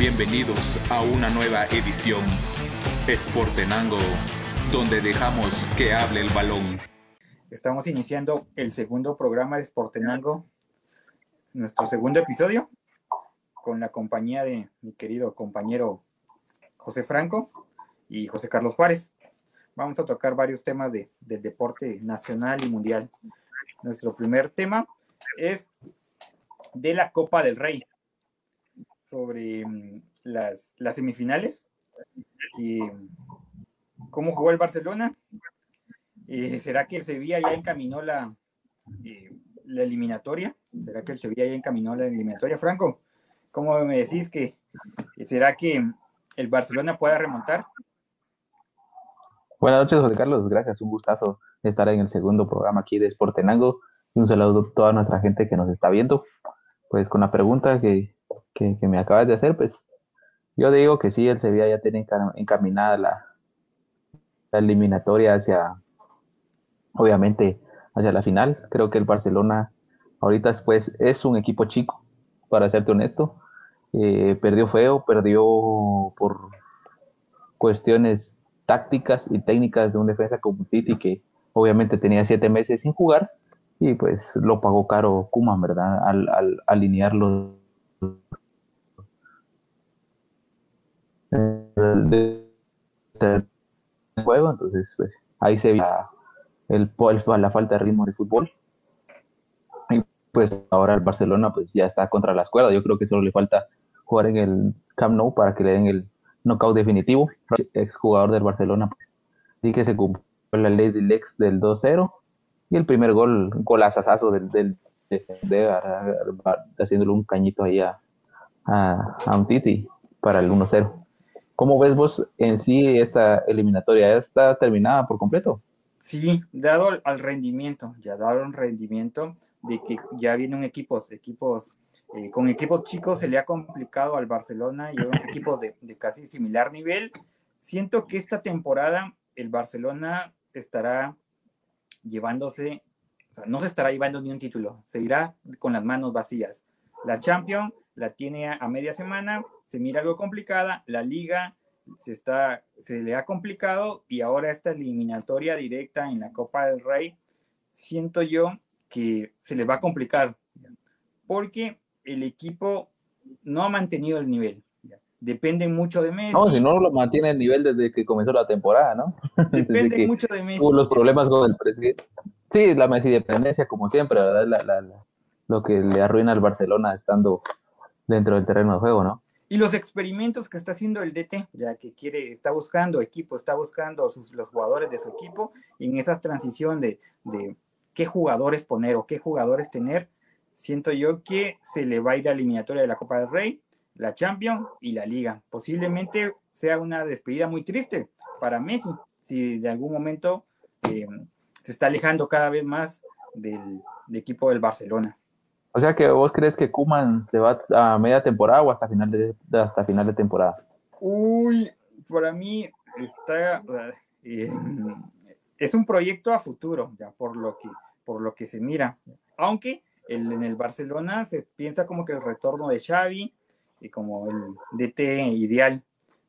Bienvenidos a una nueva edición Sportenango, donde dejamos que hable el balón. Estamos iniciando el segundo programa de Sportenango, nuestro segundo episodio, con la compañía de mi querido compañero José Franco y José Carlos Juárez. Vamos a tocar varios temas de, del deporte nacional y mundial. Nuestro primer tema es de la Copa del Rey, sobre mm, las, las semifinales y cómo jugó el Barcelona. Eh, ¿Será que el Sevilla ya encaminó la, eh, la eliminatoria? ¿Será que el Sevilla ya encaminó la eliminatoria? Franco, ¿cómo me decís que será que el Barcelona pueda remontar? Buenas noches, José Carlos. Gracias. Un gustazo estar en el segundo programa aquí de Sportenango. Un saludo a toda nuestra gente que nos está viendo. Pues con la pregunta que, que, me acabas de hacer, pues yo digo que sí, el Sevilla ya tiene encaminada la, la eliminatoria hacia, obviamente, hacia la final. Creo que el Barcelona ahorita pues es un equipo chico, para serte honesto. Eh, perdió feo, perdió por cuestiones tácticas y técnicas de un defensa como Titi que obviamente tenía siete meses sin jugar y pues lo pagó caro Kuman, ¿verdad? Al, al alinearlo de, juego, entonces pues ahí se ve el, la falta de ritmo de fútbol. Y pues ahora el Barcelona pues ya está contra la escuela, yo creo que solo le falta jugar en el Camp Nou para que le den el knockout definitivo. Ex jugador del Barcelona pues sí que se cumplió la ley del ex del 2-0 y el primer gol, un golazazo del, del de, haciéndole un cañito ahí a, a, a un Titi para el 1-0. ¿Cómo ves vos en sí esta eliminatoria? ¿Ya está terminada por completo? Sí, dado al rendimiento, ya dado el rendimiento de que ya vienen equipos, equipos, eh, con equipos chicos se le ha complicado al Barcelona y un equipo de, de casi similar nivel. Siento que esta temporada el Barcelona estará llevándose, o sea, no se estará llevando ni un título, se irá con las manos vacías. La Champions la tiene a media semana, se mira algo complicada, la liga se, está, se le ha complicado y ahora esta eliminatoria directa en la Copa del Rey, siento yo que se le va a complicar porque el equipo no ha mantenido el nivel. Depende mucho de Messi. No, si no lo mantiene el nivel desde que comenzó la temporada, ¿no? Depende mucho de Messi. Hubo los problemas con el presidente. Sí, la Messi dependencia, como siempre, ¿verdad? La, la, lo que le arruina al Barcelona estando dentro del terreno de juego, ¿no? Y los experimentos que está haciendo el DT, ya que quiere, está buscando equipo, está buscando sus, los jugadores de su equipo, y en esa transición de, de qué jugadores poner o qué jugadores tener, siento yo que se le va a ir la eliminatoria de la Copa del Rey, la Champions y la Liga. Posiblemente sea una despedida muy triste para Messi, si de algún momento eh, se está alejando cada vez más del equipo del Barcelona. O sea que vos crees que Kuman se va a media temporada o hasta final de, hasta final de temporada. Uy, para mí está eh, es un proyecto a futuro, ya por lo que por lo que se mira. Aunque el, en el Barcelona se piensa como que el retorno de Xavi y como el DT ideal,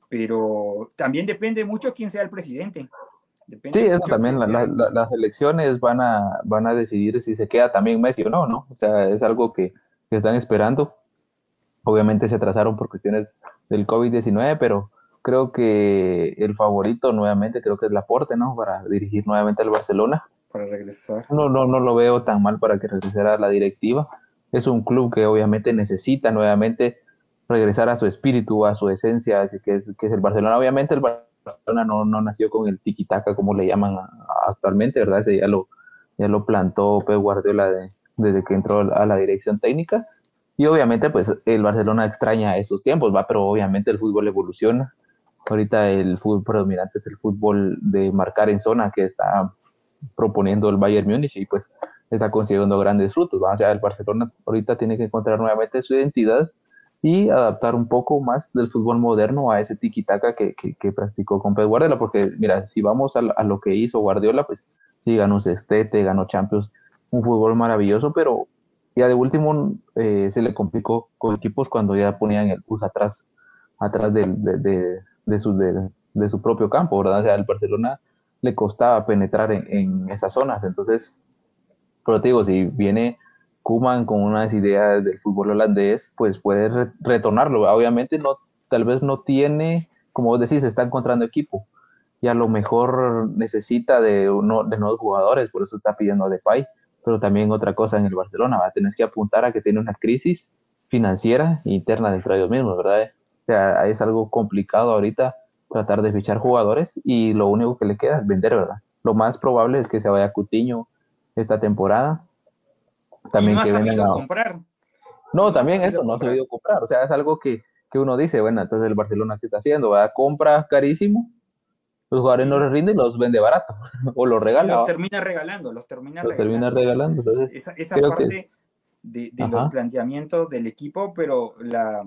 pero también depende mucho quién sea el presidente sí, eso también, las elecciones van a, van a decidir si se queda también Messi o no, ¿no? O sea, es algo que, están esperando. Obviamente se atrasaron por cuestiones del COVID-19, pero creo que el favorito nuevamente creo que es Laporte, ¿no? Para dirigir nuevamente al Barcelona. Para regresar. No, no, no lo veo tan mal para que regresara a la directiva. Es un club que obviamente necesita nuevamente regresar a su espíritu, a su esencia, que es, que es el Barcelona. Obviamente el Barcelona Barcelona no, no nació con el tiki-taka como le llaman actualmente, ¿verdad? Ese ya lo, ya lo plantó Pep Guardiola desde que entró a la dirección técnica. Y obviamente, pues el Barcelona extraña esos tiempos, va, pero obviamente el fútbol evoluciona. Ahorita el fútbol predominante es el fútbol de marcar en zona que está proponiendo el Bayern Múnich y pues está consiguiendo grandes frutos. O sea, el Barcelona ahorita tiene que encontrar nuevamente su identidad y adaptar un poco más del fútbol moderno a ese tiki-taka que, que, practicó con Pep Guardiola, porque mira, si vamos a, lo que hizo Guardiola, pues sí, ganó un sextete, ganó Champions, un fútbol maravilloso, pero ya de último eh, se le complicó con equipos cuando ya ponían el bus atrás atrás de, de, su, de, su propio campo, ¿verdad? O sea, al Barcelona le costaba penetrar en, en esas zonas, entonces, pero te digo, si viene Kuman con unas ideas del fútbol holandés, pues puede retornarlo. Obviamente no, tal vez no tiene, como vos decís, está encontrando equipo y a lo mejor necesita de, uno, de nuevos jugadores, por eso está pidiendo a Depay, pero también otra cosa en el Barcelona, va a tener que apuntar a que tiene una crisis financiera interna dentro de ellos mismos, ¿verdad? O sea, es algo complicado ahorita tratar de fichar jugadores y lo único que le queda es vender, ¿verdad? Lo más probable es que se vaya Cutiño esta temporada también no que comprar. No, también eso, no ha sabido comprar. O sea, es algo que, uno dice, bueno, entonces el Barcelona ¿qué está haciendo? Va, compra carísimo, los jugadores no les rinden y los vende barato, o los regala. Los termina regalando, los termina los regalando. Termina regalando esa, esa parte de, los planteamientos del equipo, pero la,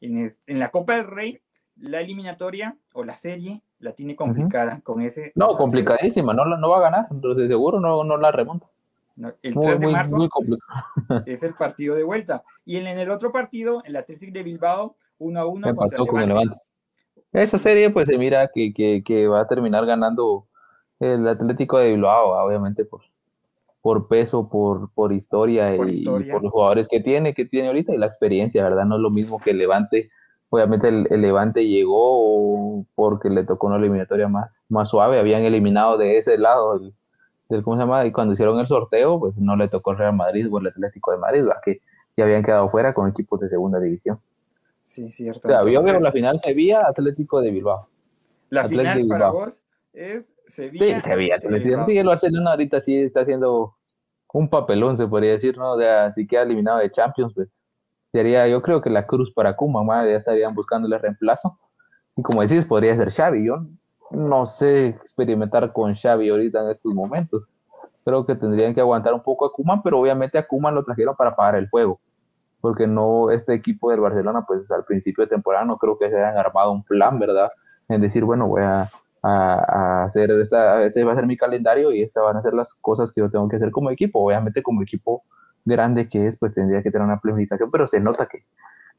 en, la Copa del Rey, la eliminatoria o la serie la tiene complicada con ese. No, complicadísima, no, no va a ganar, entonces seguro no, no la remonta. El 3 de marzo es el partido de vuelta. Y en, el otro partido, el Atlético de Bilbao, 1 a 1 contra el Levante. Esa serie, pues se mira que, que, que, va a terminar ganando el Atlético de Bilbao, obviamente por, por peso, por, por, historia, y, por los jugadores que tiene, que tiene ahorita y la experiencia, ¿verdad? No es lo mismo que el Levante. Obviamente el, Levante llegó porque le tocó una eliminatoria más, más suave, habían eliminado de ese lado el, ¿cómo se llama? Y cuando hicieron el sorteo, pues no le tocó el Real Madrid o el Atlético de Madrid, que ya habían quedado fuera con equipos de segunda división. Sí, cierto. O sea, Entonces, la final Sevilla, Atlético de Bilbao. La final para vos es Sevilla. Sí, Sevilla, Atlético. Sí, el Barcelona ahorita sí está haciendo un papelón, se podría decir, ¿no? De así queda eliminado de Champions, pues. Sería, yo creo que la cruz para Kuma, ya estarían buscándole reemplazo. Y como decís, podría ser Xavi. Yo no sé experimentar con Xavi ahorita en estos momentos. Creo que tendrían que aguantar un poco a Kuman, pero obviamente a Kuman lo trajeron para pagar el juego. Porque no, este equipo del Barcelona, pues al principio de temporada no creo que se hayan armado un plan, ¿verdad? En decir, bueno, voy a, hacer esta, este va a ser mi calendario y estas van a ser las cosas que yo tengo que hacer como equipo. Obviamente como equipo grande que es, pues tendría que tener una planificación, pero se nota que,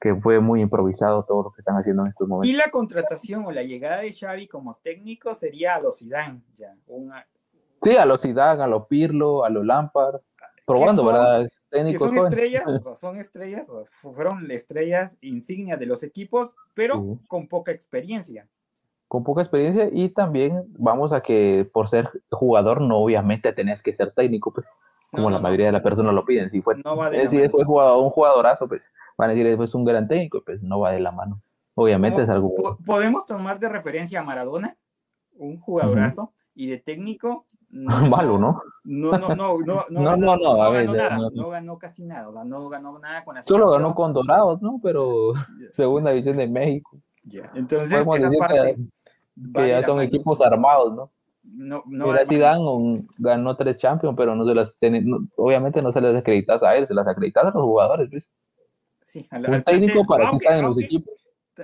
que fue muy improvisado todo lo que están haciendo en estos momentos. Y la contratación o la llegada de Xavi como técnico sería a los Zidane, ya. Sí, a los Zidane, a los Pirlo, a los Lampard, probando, ¿verdad? Técnicos son estrellas, son estrellas, fueron estrellas insignias de los equipos, pero con poca experiencia. Con poca experiencia y también vamos a que por ser jugador no obviamente tenés que ser técnico, pues como la mayoría de las personas lo piden. Si fue, si después jugador, un jugadorazo, pues van a decir después un gran técnico, pues no va de la mano. Obviamente es algo. Podemos tomar de referencia a Maradona, un jugadorazo, y de técnico. Malo, ¿no? No, no, no, no, no, no, no, ganó nada, no ganó casi nada, no ganó nada con la Solo ganó con Dorados, ¿no? Pero segunda división de México. Entonces, esa parte que, ya son equipos armados, ¿no? No, no Mira, Zidane ganó tres Champions, pero no se las obviamente no se las acreditas a él, se las acreditas a los jugadores, ¿ves? Sí, al, técnico para que estén en los equipos.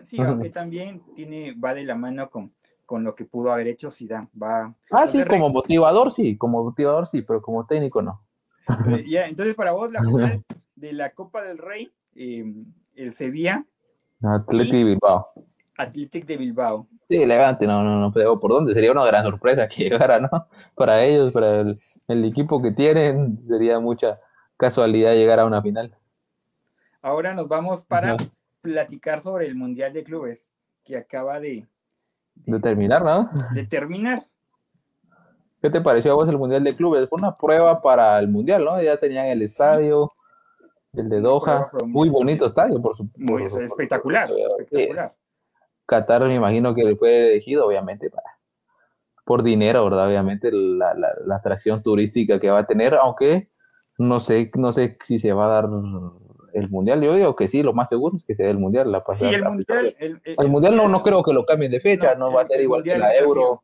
Sí, aunque también tiene, va de la mano con, con lo que pudo haber hecho Zidane. Va, ah, sí, como motivador sí, como motivador sí, pero como técnico no. Eh, ya, entonces para vos la final de la Copa del Rey, eh, el Sevilla. Atlético Bilbao. Athletic de Bilbao. Sí, Levante, no, no, no, pero ¿por dónde? Sería una gran sorpresa que llegara, ¿no? Para ellos, para el, equipo que tienen, sería mucha casualidad llegar a una final. Ahora nos vamos para platicar sobre el Mundial de Clubes, que acaba de, de, terminar, ¿no? De terminar. ¿Qué te pareció a vos el Mundial de Clubes? Fue una prueba para el Mundial, ¿no? Ya tenían el estadio, el de Doha, muy bonito estadio, por supuesto. Muy espectacular, espectacular. Qatar me imagino que fue elegido, obviamente, para, por dinero, ¿verdad? Obviamente la, la, atracción turística que va a tener, aunque no sé, no sé si se va a dar el mundial. Yo digo que sí, lo más seguro es que sea el mundial. La pasada, sí, el mundial. El, mundial no, no creo que lo cambien de fecha, no, va a ser igual que la Euro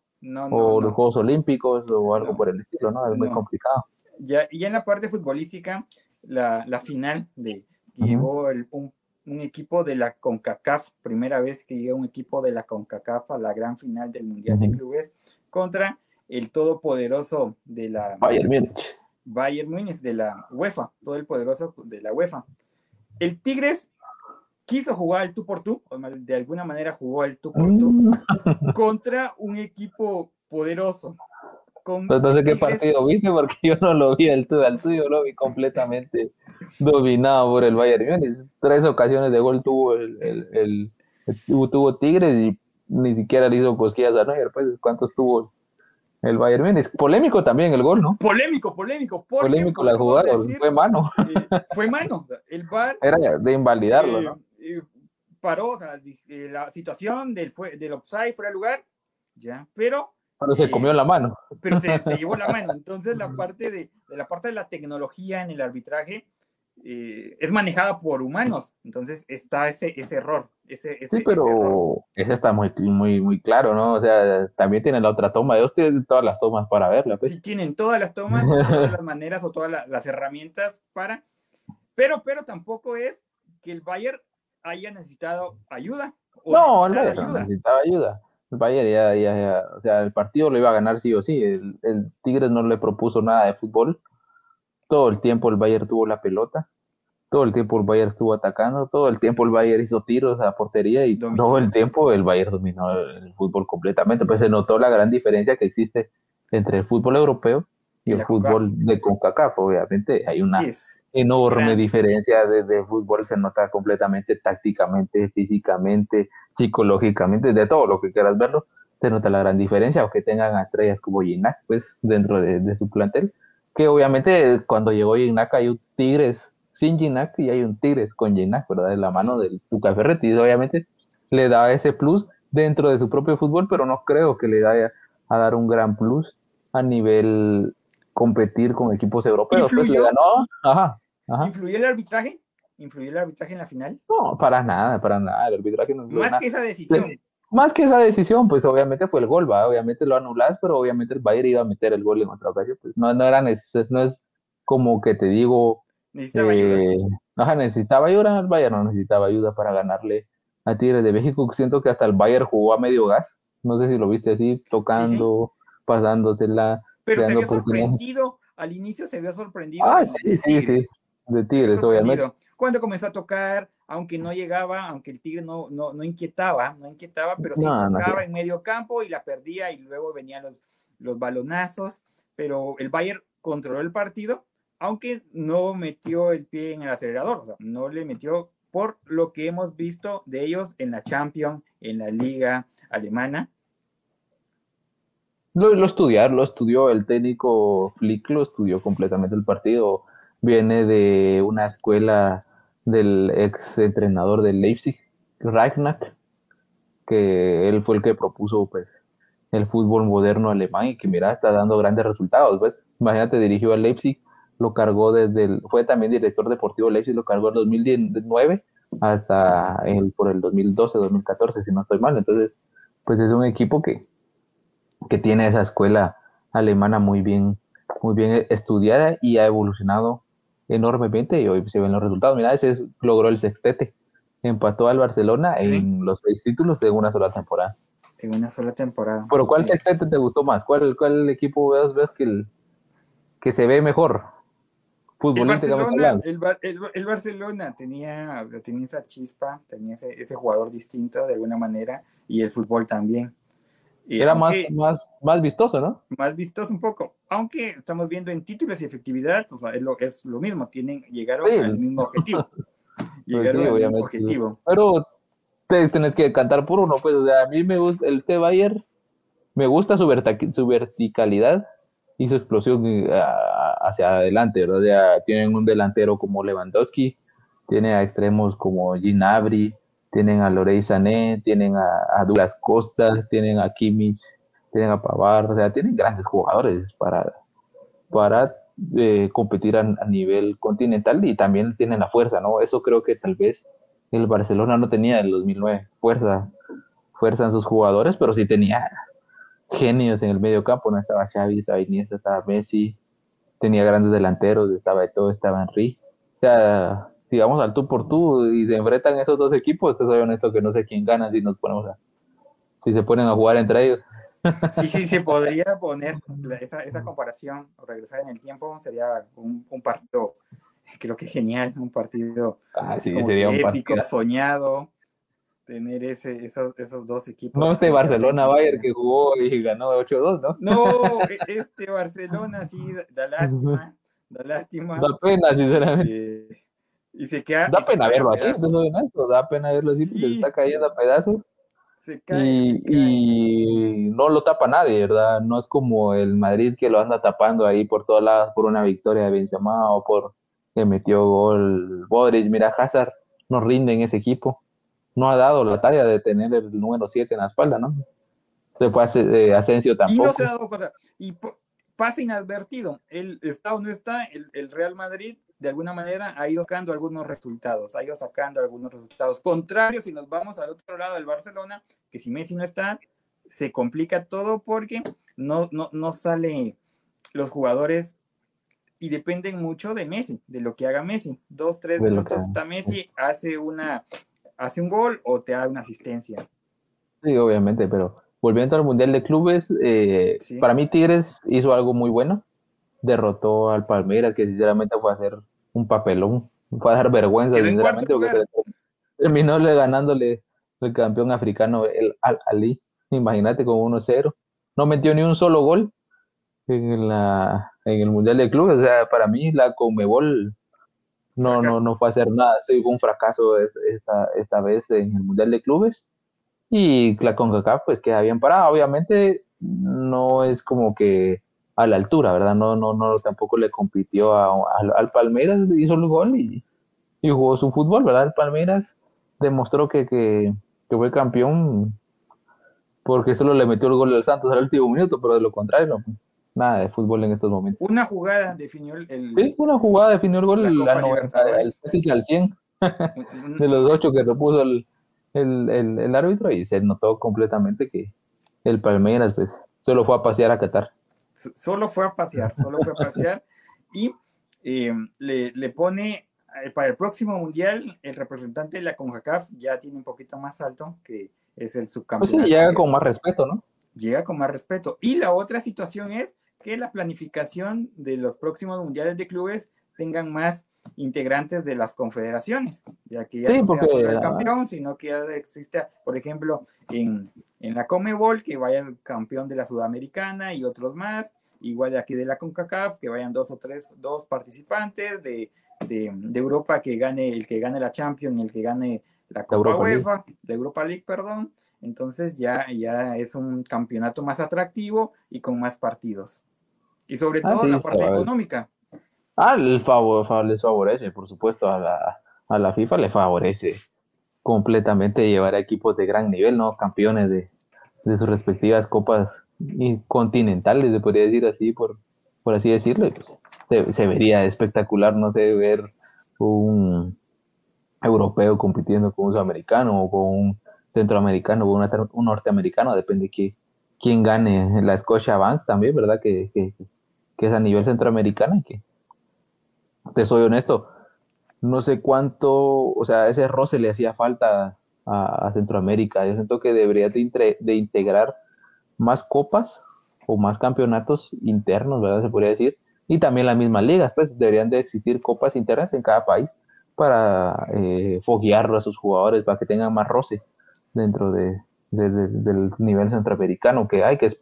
o los Juegos Olímpicos o algo por el estilo, ¿no? Es muy complicado. Ya, y en la parte futbolística, la, la final de llegó el, un un equipo de la CONCACAF, primera vez que llega un equipo de la CONCACAF a la gran final del Mundial de Clubes contra el todopoderoso de la Bayern Múnich. Bayern Múnich de la UEFA, todo el poderoso de la UEFA. El Tigres quiso jugar el tú por tú, o de alguna manera jugó el tú por tú, mm. contra un equipo poderoso. Con no sé qué partido viste, porque yo no lo vi el tuyo, el tuyo lo vi completamente dominado por el Bayern Múnich. Tres ocasiones de gol tuvo el, el, tuvo, Tigres y ni siquiera le hizo cosquillas a Neuer, pues cuántos tuvo el Bayern Múnich. Polémico también el gol, ¿no? Polémico, polémico. Polémico la jugada, fue mano. Eh, fue mano. El VAR... Era de invalidarlo, ¿no? Eh, paró, o sea, eh, la situación del, fue, del offside fuera de lugar, ya, pero... Pero se comió la mano. Pero se, llevó la mano. Entonces la parte de, de, la parte de la tecnología en el arbitraje eh, es manejada por humanos. Entonces está ese, ese error. Ese, ese sí, pero ese, está muy, muy, muy claro, ¿no? O sea, también tienen la otra toma. Ellos tienen todas las tomas para verla. Pues. Sí, tienen todas las tomas, todas las maneras o todas las herramientas para... Pero, pero tampoco es que el Bayern haya necesitado ayuda. no, el Bayern necesitaba ayuda. El Bayern ya, ya, o sea, el partido lo iba a ganar sí o sí. El, el Tigres no le propuso nada de fútbol. Todo el tiempo el Bayern tuvo la pelota. Todo el tiempo el Bayern estuvo atacando. Todo el tiempo el Bayern hizo tiros a portería y todo el tiempo el Bayern dominó el, fútbol completamente. Pues se notó la gran diferencia que existe entre el fútbol europeo y, el fútbol de CONCACAF. Obviamente hay una enorme diferencia de, fútbol, se nota completamente tácticamente, físicamente, psicológicamente, de todo lo que quieras verlo, se nota la gran diferencia, aunque tengan estrellas como Ginac, pues, dentro de, su plantel, que obviamente cuando llegó Ginac hay un Tigres sin Ginac y hay un Tigres con Ginac, ¿verdad? De la mano del Tuca Ferretti, obviamente le da ese plus dentro de su propio fútbol, pero no creo que le vaya a dar un gran plus a nivel competir con equipos europeos. Pues le ganó, ajá, ¿Influyó el arbitraje? ¿Influyó el arbitraje en la final? No, para nada, para nada. El arbitraje no Más que esa decisión. Más que esa decisión, pues obviamente fue el gol, ¿va? Obviamente lo anulás, pero obviamente el Bayern iba a meter el gol en otra ocasión. Pues no, no era necesario, no es como que te digo. Necesitaba ayuda. Eh, ajá, necesitaba ayuda, el Bayern no necesitaba ayuda para ganarle a Tigres de México. Siento que hasta el Bayern jugó a medio gas. No sé si lo viste así, tocando, pasándotela. Pero se había sorprendido, al inicio se había sorprendido. Ah, sí, sí, sí de Tigres, obviamente. Cuando comenzó a tocar, aunque no llegaba, aunque el Tigre no, no, no inquietaba, no inquietaba, pero sí tocaba en medio campo y la perdía y luego venían los, los balonazos, pero el Bayern controló el partido, aunque no metió el pie en el acelerador, o sea, no le metió por lo que hemos visto de ellos en la Champions, en la Liga Alemana. Lo, lo lo estudió el técnico Flick, lo estudió completamente el partido. Viene de una escuela del ex entrenador del Leipzig, Ragnack, que él fue el que propuso pues el fútbol moderno alemán y que mira está dando grandes resultados, pues. Imagínate dirigió al Leipzig, lo cargó desde el, fue también director deportivo Leipzig, lo cargó en 2019 hasta el, por el 2012, 2014 si no estoy mal, entonces pues es un equipo que, que tiene esa escuela alemana muy bien muy bien estudiada y ha evolucionado enormemente y hoy se ven los resultados. Mira, ese logró el sextete. Empató al Barcelona en los seis títulos de una sola temporada. En una sola temporada. ¿Pero cuál sextete te gustó más? ¿Cuál, cuál equipo ves, ves que, que se ve mejor? El Barcelona, el, Barcelona tenía, tenía esa chispa, tenía ese, ese jugador distinto de alguna manera y el fútbol también. Era más, más, más vistoso, ¿no? Más vistoso un poco. Aunque estamos viendo en títulos y efectividad, o sea, es lo, es lo mismo, tienen, llegaron al mismo objetivo. Pues llegaron al mismo objetivo. Pero te, tenés que cantar por uno, pues, o sea, a mí me gusta el T. Bayer, me gusta su, su verticalidad y su explosión eh, hacia adelante, ¿verdad? O sea, tienen un delantero como Lewandowski, tiene a extremos como Ginabri, tienen a Lorey Sané, tienen a, Douglas Costa, tienen a Kimmich, tienen a Pavar, o sea, tienen grandes jugadores para, para eh, competir a, nivel continental y también tienen la fuerza, ¿no? Eso creo que tal vez el Barcelona no tenía en el 2009, fuerza, fuerza en sus jugadores, pero sí tenía genios en el medio campo, ¿no? Estaba Xavi, estaba Iniesta, estaba Messi, tenía grandes delanteros, estaba todo, estaba Henry, o sea, digamos al tú por tú y se enfrentan esos dos equipos, te soy honesto que no sé quién gana si nos ponemos a, si se ponen a jugar entre ellos. Sí, sí, se podría poner esa, esa comparación o regresar en el tiempo, sería un, un partido creo que genial, un partido Ah, sí, sería un épico, partido. soñado, tener ese, esos, esos dos equipos. No este Barcelona-Bayern que jugó y ganó 8-2, ¿no? No, e- este Barcelona sí, da- da lástima, da lástima. Da pena, sinceramente. eh, y se queda. Da y se pena verlo así, honesto, da pena verlo así porque Sí. se está cayendo a pedazos Se cae, y, se cae. y no lo tapa nadie, ¿verdad? No es como el Madrid que lo anda tapando ahí por todos lados por una victoria de Benzema o por que metió gol Modric. Mira, Hazard no rinde en ese equipo. No ha dado la talla de tener el número 7 en la espalda, ¿no? Después eh, Asensio Y tampoco. no se ha dado cuenta. Y pasa inadvertido. Él está o no está, el, el Real Madrid de alguna manera ha ido sacando algunos resultados, ha ido sacando algunos resultados. Contrario, si nos vamos al otro lado del Barcelona, que si Messi no está, se complica todo porque no, no, no sale los jugadores y dependen mucho de Messi, de lo que haga Messi. Dos, tres De minutos que- está Messi, hace una hace un gol o te da una asistencia. Sí, obviamente, pero volviendo al Mundial de Clubes, eh, Sí. para mí Tigres hizo algo muy bueno. Derrotó al Palmeiras, que sinceramente fue a hacer un papelón, fue a dar vergüenza, sinceramente, porque terminó le ganándole el campeón africano, el Al Ali. Imagínate con 1-0. No metió ni un solo gol en, la, en el Mundial de Clubes. O sea, para mí la Conmebol no, Fracaso. no, no fue a hacer nada. Sí, fue un fracaso es- esta, esta vez en el Mundial de Clubes. Y la CONCACAF pues queda bien parada. Obviamente no es como que a la altura, ¿verdad? No, no, no tampoco le compitió a- al- al Palmeiras, hizo el gol y, y jugó su fútbol, ¿verdad? El Palmeiras demostró que, que, que fue campeón porque solo le metió el gol al Santos al último minuto, pero de lo contrario, no, nada de fútbol en estos momentos. Una jugada definió el, el- Sí, una jugada definió el gol La a Copa 90, Libertadores. al- casi al 100 un- un- de los ocho que repuso el, el, el, el árbitro y se notó completamente que el Palmeiras pues solo fue a pasear a Qatar. Solo fue a pasear, solo fue a pasear y eh, le, le pone eh, para el próximo mundial el representante de la CONCACAF ya tiene un poquito más alto que es el Pues subcampeón. sí, llega con más respeto, ¿no? llega con más respeto. Y la otra situación es que la planificación de los próximos mundiales de clubes tengan más integrantes de las confederaciones, ya que ya Sí, no sea solo el ah, campeón, sino que ya exista, por ejemplo, en, en la Comebol, que vaya el campeón de la Sudamericana y otros más, igual aquí de la CONCACAF, que vayan dos o tres, dos participantes, de, de, de Europa que gane el que gane la Champions, el que gane la Copa Europa League. UEFA, la Europa League, perdón, entonces ya, ya es un campeonato más atractivo y con más partidos. Y sobre Ah, todo sí, la parte económica. Ah, el favor, fa- les favorece, por supuesto, a la, a la FIFA le favorece completamente llevar a equipos de gran nivel, ¿no? Campeones de, de sus respectivas copas continentales, se podría decir así, por, por así decirlo. pues, se, se vería espectacular, no sé, ver un europeo compitiendo con un sudamericano o con un centroamericano o una- un norteamericano, depende de quién gane la Scotia Bank también, ¿verdad? Que, que, que es a nivel centroamericano y que, te soy honesto, no sé cuánto, o sea, ese roce le hacía falta a, Centroamérica. Yo siento que debería de, de integrar más copas o más campeonatos internos, ¿verdad? Se podría decir. Y también las mismas ligas, pues deberían de existir copas internas en cada país para eh, foguear a sus jugadores, para que tengan más roce dentro de, de- de- del nivel centroamericano que hay, que es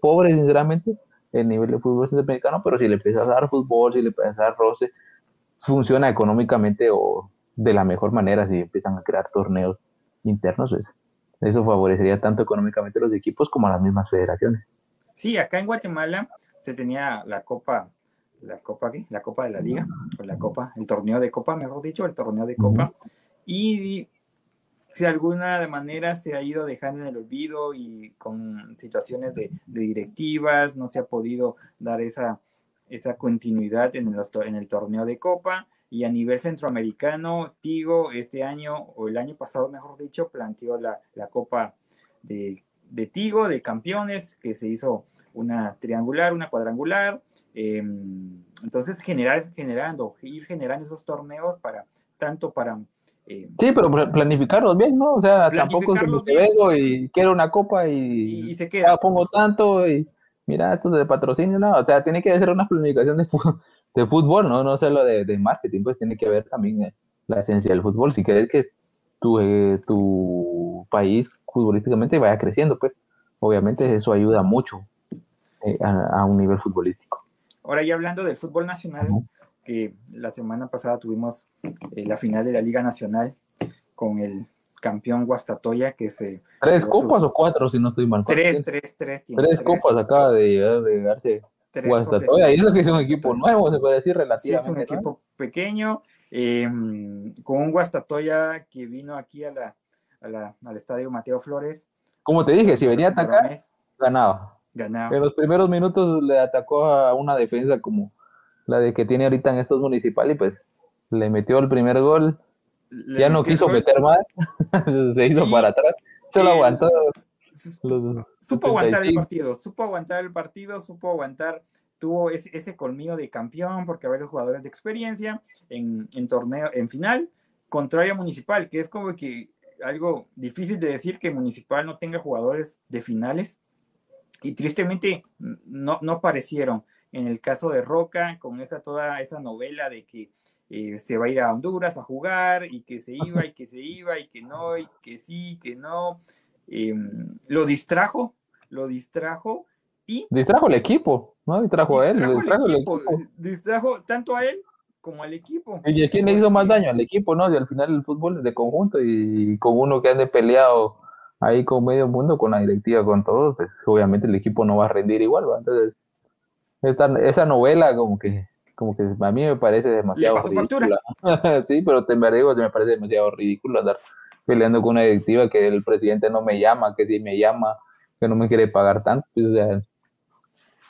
pobre, sinceramente, el nivel de fútbol centroamericano, pero si le empiezas a dar fútbol, si le empiezas a dar roce, funciona económicamente o de la mejor manera si empiezan a crear torneos internos, pues, eso favorecería tanto económicamente a los equipos como a las mismas federaciones. Sí, acá en Guatemala se tenía la Copa, la Copa, ¿qué? La Copa de la Liga, o la Copa, el torneo de Copa, mejor dicho, el torneo de Copa. Y si de alguna manera se ha ido dejando en el olvido y con situaciones de, directivas, no se ha podido dar esa, esa continuidad en, el torneo de Copa. Y a nivel centroamericano, Tigo este año, o el año pasado, mejor dicho, planteó la, la Copa de, Tigo, de campeones, que se hizo una triangular, una cuadrangular. eh, entonces, generar, generando, ir generando esos torneos para, tanto para eh, Sí, pero pla- planificarlos bien, ¿no? O sea, tampoco es que bien. vengo y quiero una copa y, y, se queda. pongo tanto y mira, esto de patrocinio, no, o sea, tiene que ser una planificación de fútbol, ¿no? No solo de, de marketing, pues tiene que ver también eh, la esencia del fútbol. Si quieres que tu, eh, tu país futbolísticamente vaya creciendo, pues obviamente eso ayuda mucho eh, a, un nivel futbolístico. Ahora ya hablando del fútbol nacional, que la semana pasada tuvimos la final de la Liga Nacional con el campeón Guastatoya que se... ¿Tres copas o cuatro si no estoy mal? Tres, tres, tres. tres, copas acaba de llegar, de llegarse Guastatoya, y eso que es un equipo nuevo, se puede decir relativamente. Sí, es un equipo pequeño, em, con un Guastatoya que vino aquí a la, a la, al estadio Mateo Flores. Como te dije, si venía a atacar, ganaba. Ganaba. En los primeros minutos le atacó a una defensa como la de que tiene ahorita en estos municipales y pues le metió el primer gol. Ya no quiso meter más, se hizo para atrás, solo aguantó. supo aguantar el partido, supo aguantar el partido, supo aguantar, tuvo ese, ese colmillo de campeón porque había los jugadores de experiencia en, en torneo, en final, contrario a Municipal, que es como que algo difícil de decir que Municipal no tenga jugadores de finales. Y tristemente no, no aparecieron. En el caso de Roca, con esa toda esa novela de que eh, se va a ir a Honduras a jugar y que se iba y que se iba y que no y que sí, que no. Em, lo distrajo, lo distrajo y... Distrajo el equipo, ¿no? Distrajo, a él. Distrajo, el equipo, distrajo tanto a él como al equipo. ¿Y a quién le hizo más daño? Al equipo, ¿no? Y al final el fútbol es de conjunto y con uno que ande peleado ahí con medio mundo, con la directiva, con todos, pues obviamente el equipo no va a rendir igual, Entonces, esa novela como que como que a mí me parece demasiado ridículo. sí, pero te me digo, me parece demasiado ridículo andar peleando con una directiva que el presidente no me llama, que si me llama, que no me quiere pagar tanto.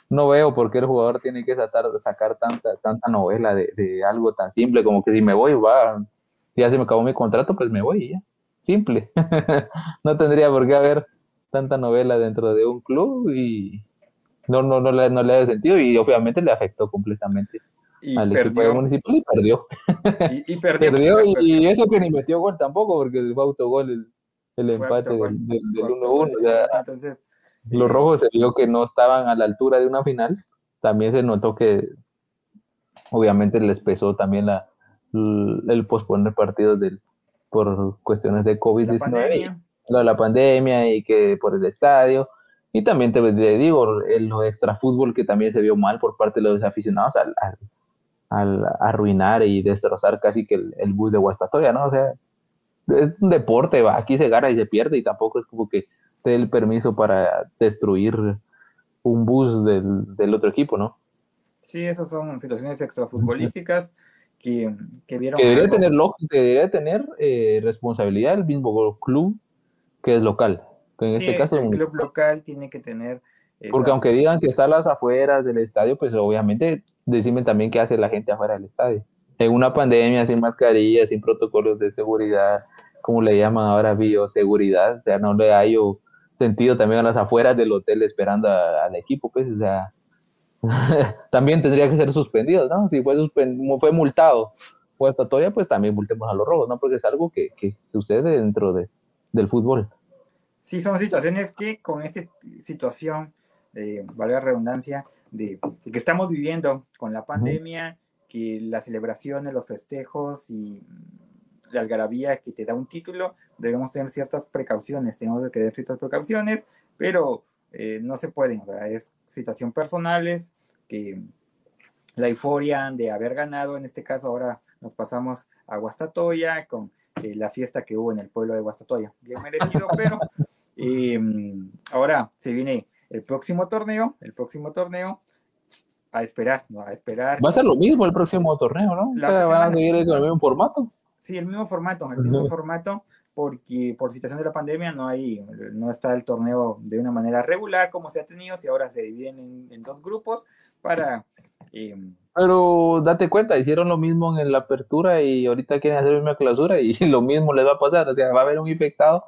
No veo por qué el jugador tiene que sacar, sacar tanta, tanta novela de, algo tan simple como que si me voy, va, ya se me acabó mi contrato, pues me voy ya. Simple. no tendría por qué haber tanta novela dentro de un club y no, no, no, le, no le sentido y obviamente le afectó completamente y al perdió. equipo municipal y perdió. Y, perdió, y, eso que ni metió gol tampoco, porque fue autogol el, el empate del 1-1. los rojos se vio que no estaban a la altura de una final. También se notó que obviamente les pesó también la, el posponer partidos del, por cuestiones de COVID-19, la, la, pandemia y que por el estadio. Y también te, digo, el extra fútbol que también se vio mal por parte de los aficionados al, al arruinar y destrozar casi que el, bus de Guastatoria, ¿no? O sea, es un deporte, va, aquí se gana y se pierde y tampoco es como que te dé el permiso para destruir un bus del, otro equipo, ¿no? Sí, esas son situaciones extrafutbolísticas que, que vieron. Que debería tener, que debería tener eh, responsabilidad el mismo club que es local. En este caso, el club local tiene que tener porque aunque digan que está a las afueras del estadio, pues obviamente decime también qué hace la gente afuera del estadio. En una pandemia, sin mascarillas, sin protocolos de seguridad, como le llaman ahora bioseguridad, o sea, no le hay sentido también a las afueras del hotel esperando al equipo, pues, o sea, también tendría que ser suspendido, ¿no? Si fue, fue multado o todavía, pues también multemos a los robos, ¿no? Porque es algo que, que sucede dentro de, del fútbol. Sí, son situaciones que con esta situación eh, valga redundancia, de, que estamos viviendo con la pandemia, que las celebraciones, los festejos y la algarabía que te da un título, debemos tener ciertas precauciones, tenemos que tener ciertas precauciones, pero eh, no se pueden, o sea, es situación personales, que la euforia de haber ganado, en este caso ahora nos pasamos a Guastatoya con eh, la fiesta que hubo en el pueblo de Guastatoya, bien merecido, pero em, ahora se viene el próximo torneo, el próximo torneo, a esperar, ¿no? A esperar. Va a ser lo mismo el próximo torneo, ¿no? o sea, van a seguir con el mismo formato. Sí, el mismo formato, el mismo formato, porque por situación de la pandemia no hay, no está el torneo de una manera regular como se ha tenido, si ahora se dividen en, dos grupos para... Em, Pero date cuenta, hicieron lo mismo en la apertura y ahorita quieren hacer la misma clausura y lo mismo les va a pasar, o sea, va a haber un infectado,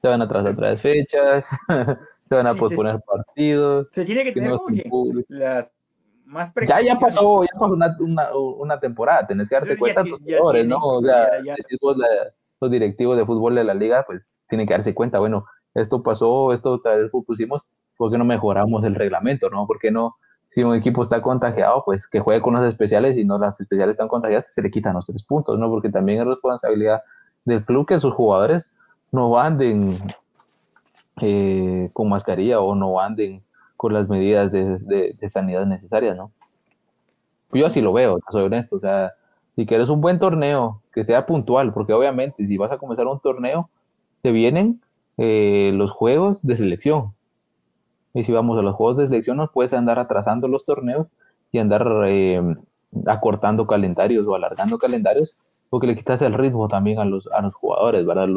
se van a trazar tres fechas, se van a posponer partidos. Se tiene que tener las más Ya, ya pasó, ya pasó una, una, una temporada, tenés que darte cuenta de tus jugadores, ¿no? O sea, los directivos de fútbol de la liga, pues tienen que darse cuenta, bueno, esto pasó, esto tal vez pusimos, ¿por qué no mejoramos el reglamento, no? ¿Por qué no si un equipo está contagiado, pues que juegue con los especiales y no las especiales están contagiadas, se le quitan los tres puntos, ¿no? Porque también es responsabilidad del club que sus jugadores no anden eh, con mascarilla o no anden con las medidas de, sanidad necesarias, ¿no? Yo así lo veo, soy honesto, o sea, si quieres un buen torneo, que sea puntual, porque obviamente si vas a comenzar un torneo, te vienen eh, los juegos de selección, y si vamos a los juegos de selección, nos puedes andar atrasando los torneos y andar eh, acortando calendarios o alargando calendarios, porque le quitas el ritmo también a los, a los jugadores, ¿verdad?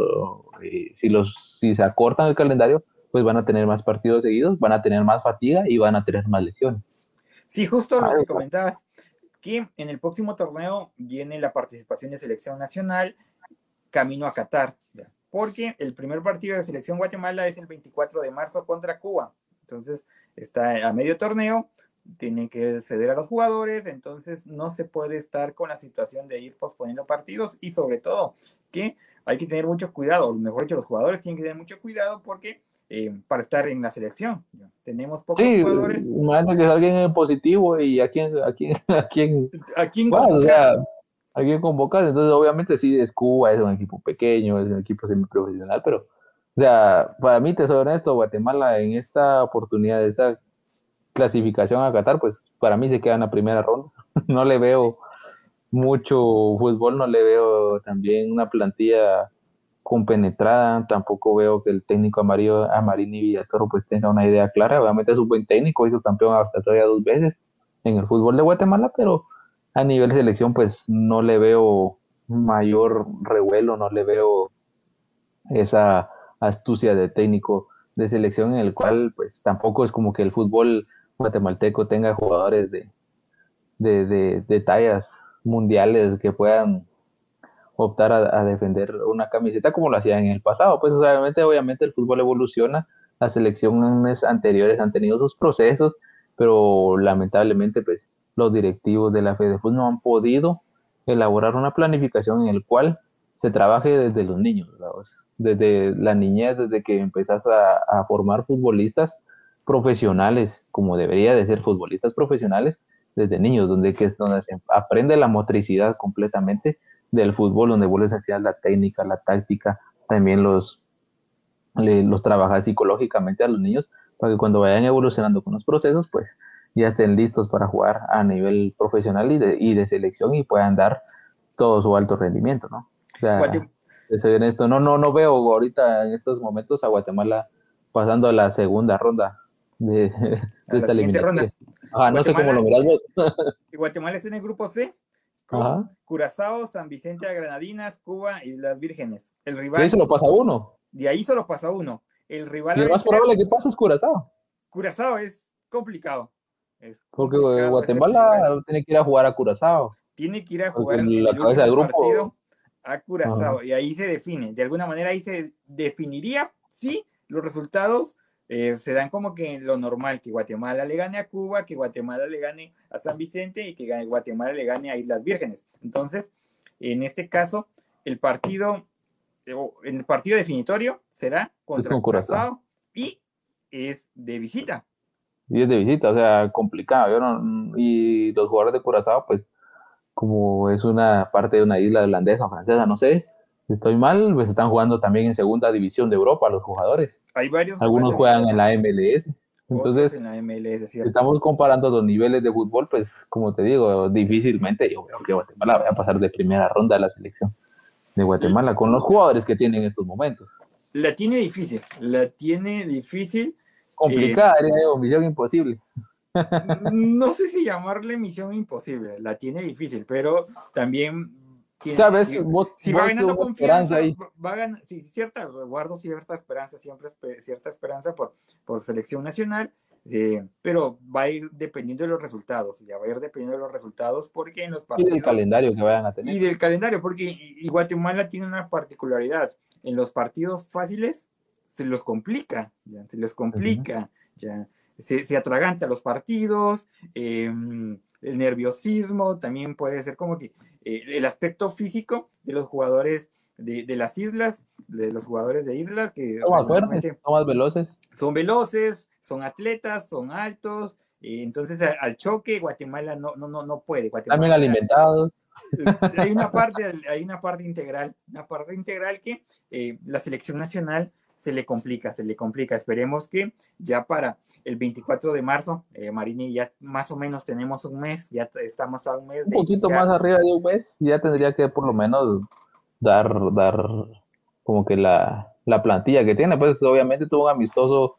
Eh, si, los, si se acortan el calendario, pues van a tener más partidos seguidos, van a tener más fatiga y van a tener más lesiones. Sí, justo lo que comentabas, que en el próximo torneo viene la participación de selección nacional camino a Qatar, porque el primer partido de selección Guatemala es el 24 de marzo contra Cuba. Entonces, está a medio torneo, tienen que ceder a los jugadores, entonces no se puede estar con la situación de ir posponiendo partidos y sobre todo que hay que tener mucho cuidado, mejor dicho, los jugadores tienen que tener mucho cuidado porque eh, para estar en la selección. Tenemos pocos sí, jugadores. Imagínate que es alguien positivo y a quién, a quién, a quién, ¿A quién a quién convocas. Entonces, obviamente, sí, es Cuba, es un equipo pequeño, es un equipo semiprofesional, pero o sea, para mí, te soy honesto, Guatemala en esta oportunidad, esta clasificación a Qatar, pues para mí se queda en la primera ronda. no le veo mucho fútbol, no le veo también una plantilla compenetrada, tampoco veo que el técnico amarillo, Amarini Villatoro pues tenga una idea clara, obviamente es un buen técnico, hizo campeón hasta todavía dos veces en el fútbol de Guatemala, pero a nivel selección pues no le veo mayor revuelo, no le veo esa astucia de técnico de selección en el cual pues tampoco es como que el fútbol guatemalteco tenga jugadores de, de, de, tallas mundiales que puedan optar a, defender una camiseta como lo hacían en el pasado. Pues obviamente, obviamente el fútbol evoluciona, las selecciones anteriores han tenido sus procesos, pero lamentablemente pues los directivos de la FEDEFUT no han podido elaborar una planificación en el cual se trabaje desde los niños desde la niñez, desde que empezás a, formar futbolistas profesionales, como debería de ser futbolistas profesionales, desde niños, donde, que es donde se aprende la motricidad completamente del fútbol, donde vuelves hacia la técnica, la táctica, también los, los trabajas psicológicamente a los niños, para que cuando vayan evolucionando con los procesos, pues ya estén listos para jugar a nivel profesional y de, y de selección y puedan dar todo su alto rendimiento, ¿no? O sea, esto. No, no, no veo ahorita en estos momentos a Guatemala pasando a la segunda ronda de, esta eliminatoria. no sé cómo lo miras vos. Guatemala está en el grupo C con Curazao, San Vicente de Granadinas, Cuba y las Vírgenes. El rival. De ahí solo pasa uno. De ahí solo pasa uno. El rival. Y más probable que pase es Curazao. Curazao es complicado. Es Porque Guatemala tiene que ir a jugar a Curazao. Tiene que ir a jugar en el grupo. partido a Curazao y ahí se define. De alguna manera ahí se definiría si los resultados eh, se dan como que lo normal, que Guatemala le gane a Cuba, que Guatemala le gane a San Vicente y que Guatemala le gane a Islas Vírgenes. Entonces, en este caso, el partido, eh, en el partido definitorio será contra Curazao y es de visita. Y es de visita, o sea, complicado. Yo no, y los jugadores de Curazao, pues como es una parte de una isla holandesa o francesa, no sé, si estoy mal, pues están jugando también en segunda división de Europa los jugadores. Hay varios. Algunos juegan en la MLS. Entonces, estamos comparando dos niveles de fútbol, pues como te digo, difícilmente yo creo que Guatemala va a pasar de primera ronda a la selección de Guatemala con los jugadores que tienen en estos momentos. La tiene difícil, la tiene difícil. Complicada, eh, misión imposible. no sé si llamarle misión imposible, la tiene difícil, pero también ¿Sabes? Si, va ganando confianza, va ganando, sí, cierta, guardo cierta esperanza, siempre cierta esperanza por, por selección nacional, eh, pero va a ir dependiendo de los resultados, ya va a ir dependiendo de los resultados porque en los partidos... Y del calendario que vayan a tener. Y del calendario, porque y, Guatemala tiene una particularidad, en los partidos fáciles se los complica, ya, se les complica, ya se, se atraganta los partidos, em, el nerviosismo, también puede ser como que eh, el aspecto físico de los jugadores de, de, las islas, de los jugadores de islas que son más fuertes, son más veloces. Son veloces, son atletas, son altos, Eh, entonces, al choque, Guatemala no, no, no, no puede. Guatemala, También alimentados. hay una parte, hay una parte integral, una parte integral que eh, la selección nacional se le complica, se le complica. Esperemos que ya para el 24 de marzo, eh, Marini, ya más o menos tenemos un mes, ya estamos a un mes. un poquito más arriba de un mes, ya tendría que por lo menos dar, dar como que la, la plantilla que tiene, pues obviamente tuvo un amistoso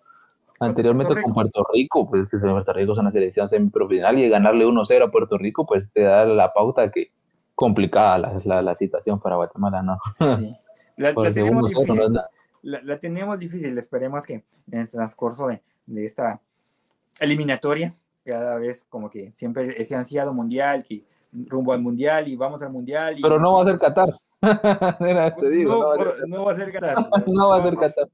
anteriormente con Puerto Rico, pues que Puerto Rico es una selección semiprofesional y ganarle 1-0 a Puerto Rico, pues te da la pauta que complicada la, la, la situación para Guatemala, ¿no? Sí. La, tenemos difícil, la, tenemos difícil, esperemos que en el transcurso de, de, esta eliminatoria, cada vez como que siempre ese ansiado mundial, que rumbo al mundial y vamos al mundial. Y, Pero no va a ser Qatar. te digo, no, va a ser Qatar. no va a ser Qatar.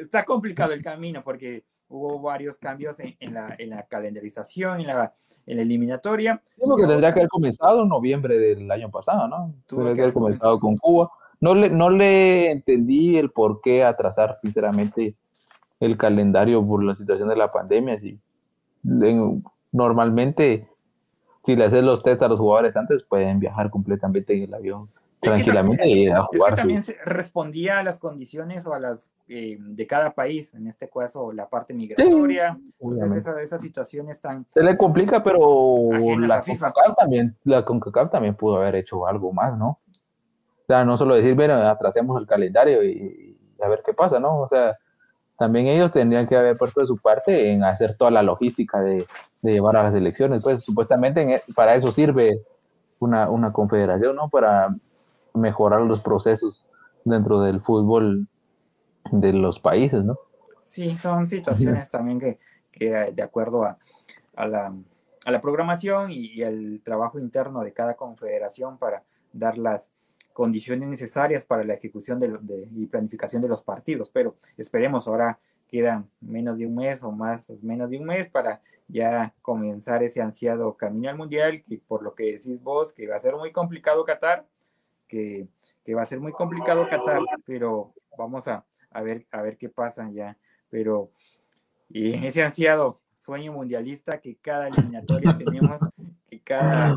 está complicado el camino porque hubo varios cambios en, en, la, en la calendarización, en la en la eliminatoria. Creo que tendría que haber comenzado en noviembre del año pasado, ¿no? Tendría que haber comenzado con Cuba. No le, no le entendí el por qué atrasar, sinceramente, el calendario por la situación de la pandemia. Si, normalmente, si le haces los test a los jugadores antes, pueden viajar completamente en el avión tranquilamente y a jugar. también respondía a las condiciones o a las eh, de cada país, en este caso la parte migratoria. Entonces esas situaciones tan... Se le complica, pero la CONCACAF también, la CONCACAF también pudo haber hecho algo más, ¿no? O sea, no solo decir, bueno, atrasemos el calendario y, a ver qué pasa, ¿no? O sea, también ellos tendrían que haber puesto de su parte en hacer toda la logística de, llevar a las elecciones. Pues supuestamente e, para eso sirve una, una confederación, ¿no? Para mejorar los procesos dentro del fútbol de los países, ¿no? Sí, son situaciones también que, que, de acuerdo a, a, la, a la, programación y, al trabajo interno de cada confederación para dar las condiciones necesarias para la ejecución de, de, y planificación de los partidos. Pero esperemos, ahora queda menos de un mes o más, menos de un mes para ya comenzar ese ansiado camino al mundial, que por lo que decís vos, que va a ser muy complicado Qatar, que, que va a ser muy complicado Qatar, pero vamos a, a, ver, a ver qué pasa ya. Pero y en ese ansiado sueño mundialista que cada eliminatoria tenemos, que cada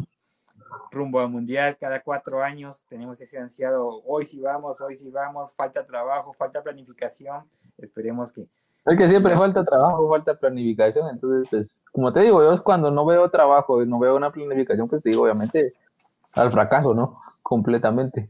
rumbo al mundial, cada cuatro años tenemos ese ansiado, hoy sí vamos, hoy sí vamos, falta trabajo, falta planificación, esperemos que... Es que siempre falta trabajo, falta planificación, entonces, pues, como te digo, yo es cuando no veo trabajo y no veo una planificación, pues te digo, obviamente, al fracaso, ¿no? Completamente.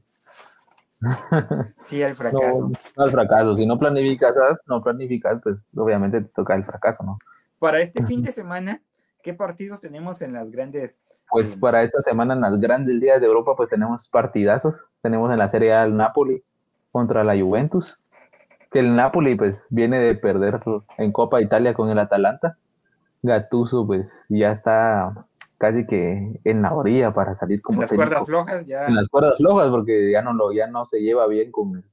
Sí, al fracaso. No, al fracaso. Si no planificas, no planificas, pues obviamente te toca el fracaso, ¿no? Para este fin de semana, ¿qué partidos tenemos en las grandes? Pues para esta semana en las grandes días de Europa, pues tenemos partidazos. Tenemos en la Serie A el Napoli contra la Juventus. Que el Napoli, pues, viene de perder en Copa Italia con el Atalanta. Gattuso, pues, ya está casi que en la orilla para salir como en las cuerdas flojas ya en las cuerdas flojas porque ya no lo ya no se lleva bien con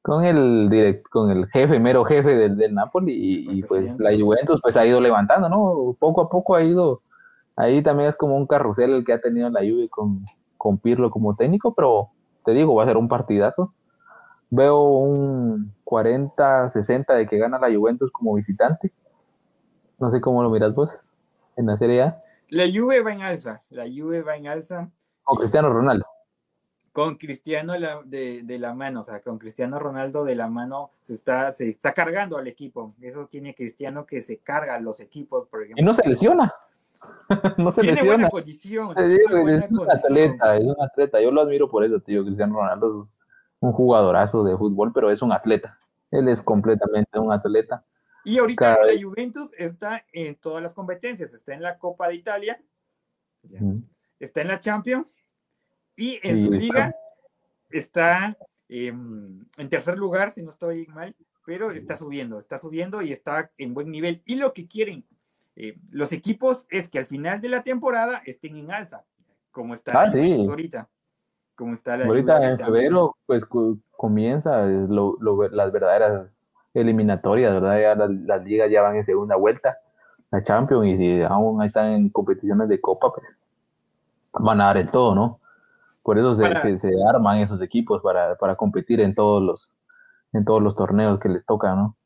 con el direct, con el jefe mero jefe del, del Napoli y, pues la Juventus pues ha ido levantando no poco a poco ha ido ahí también es como un carrusel el que ha tenido la Juve con con Pirlo como técnico pero te digo va a ser un partidazo veo un 40-60 de que gana la Juventus como visitante no sé cómo lo miras vos en la Serie A la Juve va en alza, la Juve va en alza. Con Cristiano Ronaldo. Con Cristiano de, de, la mano, o sea, con Cristiano Ronaldo de la mano se está, se está cargando al equipo. Eso tiene Cristiano que se carga a los equipos, por ejemplo. Y no se lesiona. no se tiene buena condición. es un atleta, es un atleta. Yo lo admiro por eso, tío. Cristiano Ronaldo es un jugadorazo de fútbol, pero es un atleta. Él es completamente un atleta. Y ahorita la Juventus está en todas las competencias, está en la Copa de Italia, está en la Champions y en su liga está em, en tercer lugar, si no estoy mal, pero está subiendo, está subiendo y está en buen nivel. Y lo que quieren eh, los equipos es que al final de la temporada estén en alza, como está ah, ahorita. Como está la ahorita en febrero, pues comienza las verdaderas eliminatorias, ¿verdad? Ya las, ligas ya van en segunda vuelta, la Champions, y si aún están en competiciones de Copa, pues van a dar el todo, ¿no? Por eso se, se, arman esos equipos para, para, competir en todos los en todos los torneos que les toca, ¿no?